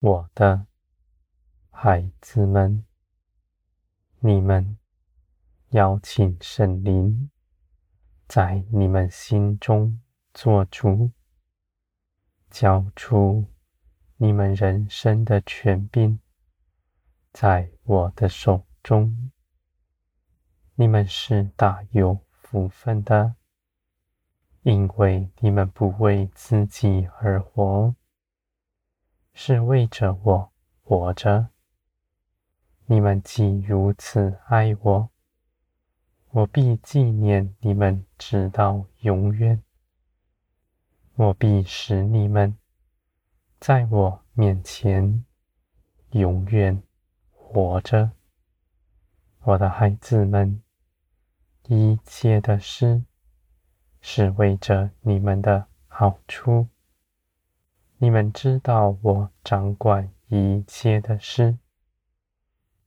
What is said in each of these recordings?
我的孩子们，你们邀请圣灵在你们心中做主，交出你们人生的权柄，在我的手中。你们是大有福分的，因为你们不为自己而活。是为着我活着。你们既如此爱我，我必纪念你们直到永远。我必使你们在我面前永远活着。我的孩子们，一切的事是为着你们的好处。你们知道我掌管一切的事，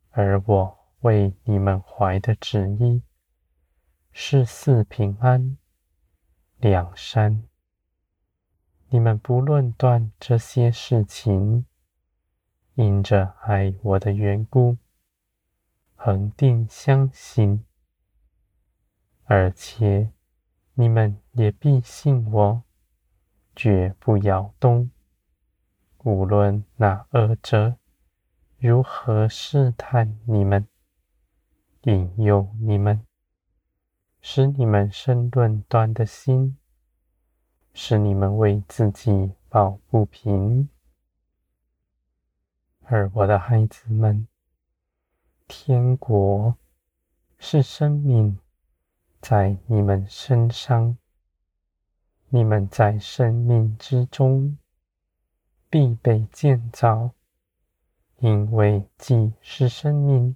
而我为你们怀的旨意是四平安、良善。你们不论断这些事情，因着爱我的缘故，恒定相信，而且你们也必信我，绝不摇动。无论那恶者如何试探你们、引诱你们，使你们生论断的心，使你们为自己抱不平。而我的孩子们，天国是生命在你们身上，你们在生命之中。必被建造，因为既是生命，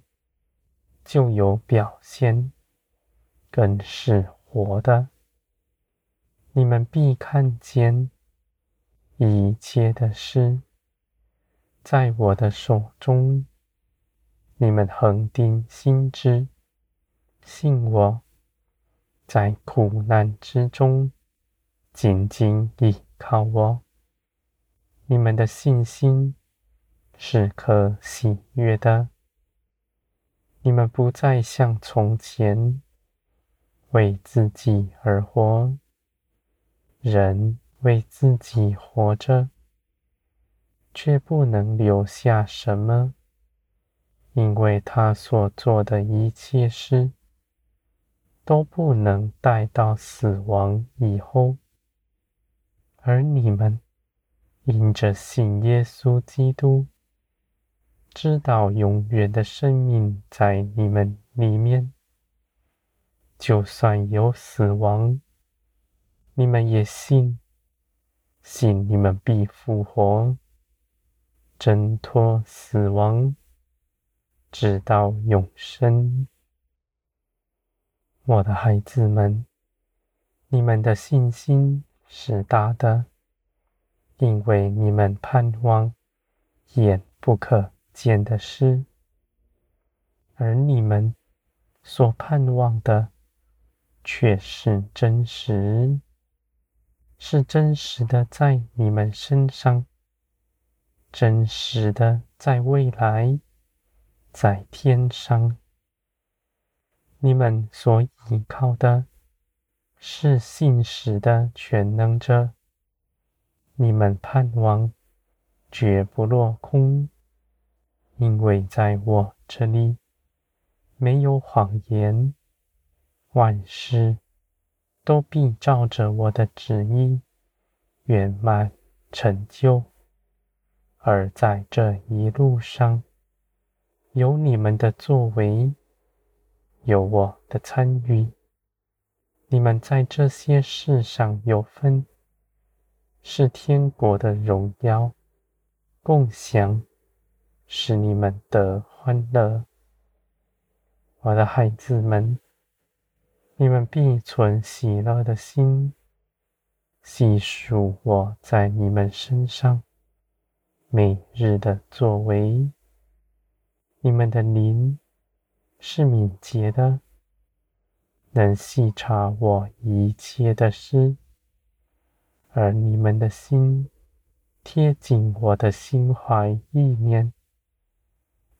就有表现，更是活的。你们必看见一切的事，在我的手中。你们恒定心志，信我，在苦难之中，紧紧依靠我。你们的信心是可喜悦的。你们不再像从前为自己而活。人为自己活着，却不能留下什么，因为他所做的一切事都不能带到死亡以后，而你们。因着信耶稣基督，知道永远的生命在你们里面，就算有死亡，你们也信，信你们必复活，挣脱死亡，直到永生。我的孩子们，你们的信心是大的。因为你们盼望眼不可见的事，而你们所盼望的却是真实，是真实的在你们身上，真实的在未来，在天上。你们所依靠的是信实的全能者。你们盼望绝不落空，因为在我这里没有谎言，万事都必照着我的旨意圆满成就。而在这一路上，有你们的作为，有我的参与，你们在这些事上有分。是天国的荣耀共享，使你们的欢乐。我的孩子们，你们必存喜乐的心，细数我在你们身上每日的作为。你们的灵是敏捷的，能细察我一切的事。而你们的心贴近我的心怀意念。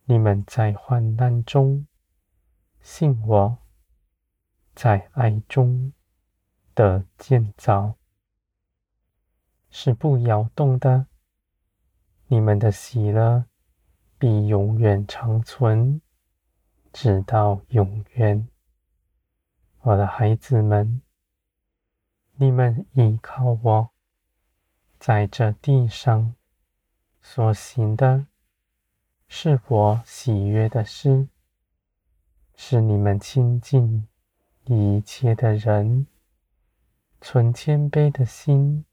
你们在患难中信我，在爱中的建造，是不摇动的。你们的喜乐必永远长存，直到永远。我的孩子们，你们依靠我，在这地上所行的，是我喜悦的事，是你们亲近一切的人，存谦卑的心，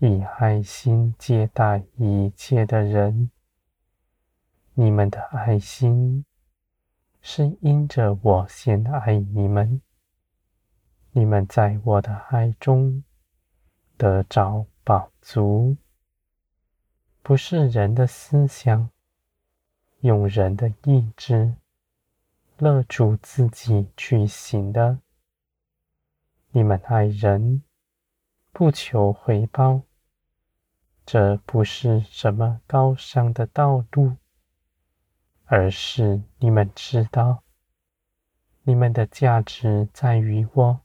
以爱心接待一切的人。你们的爱心是因着我先爱你们，你们在我的爱中得着宝足，不是人的思想，用人的意志。勒住自己去行的，你们爱人，不求回报，这不是什么高尚的道路，而是你们知道，你们的价值在于我，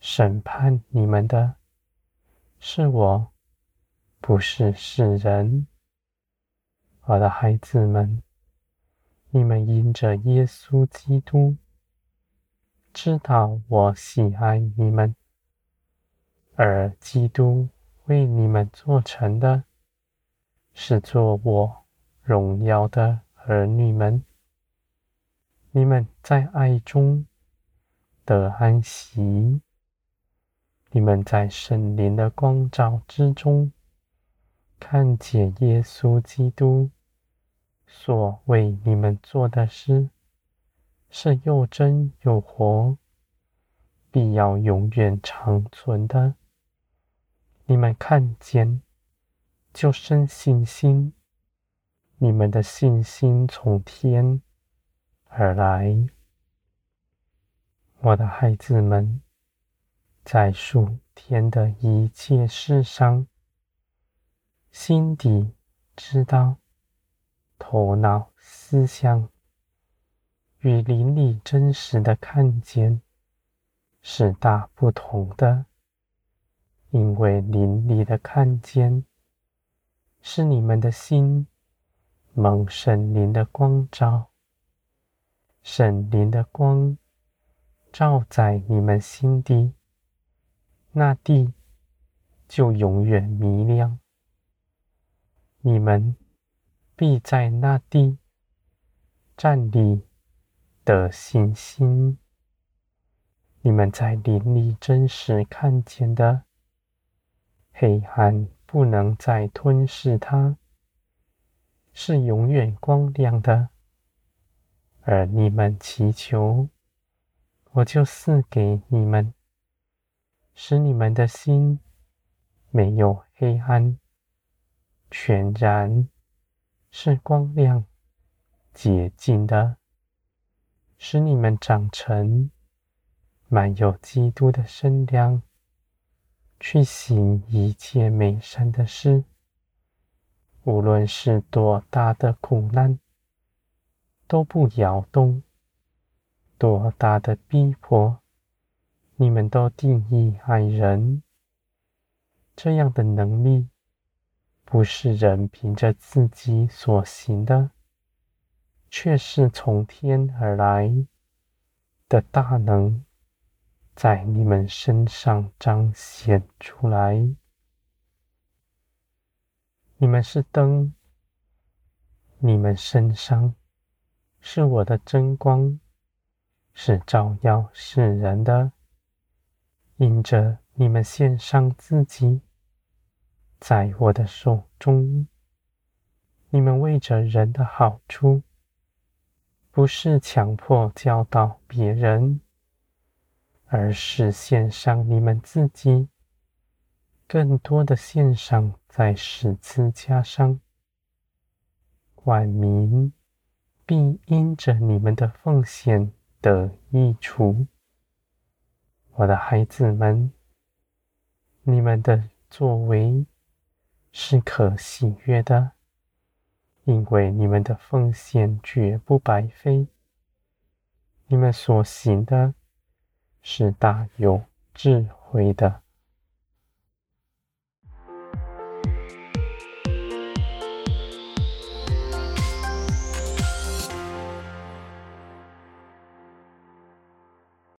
审判你们的是我，不是世人，我的孩子们。你们因着耶稣基督，知道我喜爱你们，而基督为你们做成的，是做我荣耀的儿女们。你们在爱中得安息，你们在圣灵的光照之中，看见耶稣基督。所为你们做的事，是又真又活，必要永远长存的。你们看见，就生信心。你们的信心从天而来。我的孩子们，在数天的一切事上，心底知道。头脑思想与灵里真实的看见是大不同的，因为灵里的看见是你们的心蒙圣灵的光照，圣灵的光照在你们心底，那地就永远明亮。你们。必在那地站立的信心，你们在林里真实看见的黑暗不能再吞噬它，是永远光亮的。而你们祈求，我就赐给你们，使你们的心没有黑暗，全然。是光亮、洁净的，使你们长成满有基督的身量，去行一切美善的事。无论是多大的苦难，都不摇动；多大的逼迫，你们都定义爱人。这样的能力。不是人凭着自己所行的，却是从天而来的大能，在你们身上彰显出来。你们是灯，你们身上是我的真光，是照耀世人的。因着你们献上自己。在我的手中，你们为着人的好处，不是强迫教导别人，而是献上你们自己，更多的献上在十字架上。万民必因着你们的奉献得益处。我的孩子们，你们的作为。是可喜悦的，因为你们的奉献绝不白费。你们所行的是大有智慧的。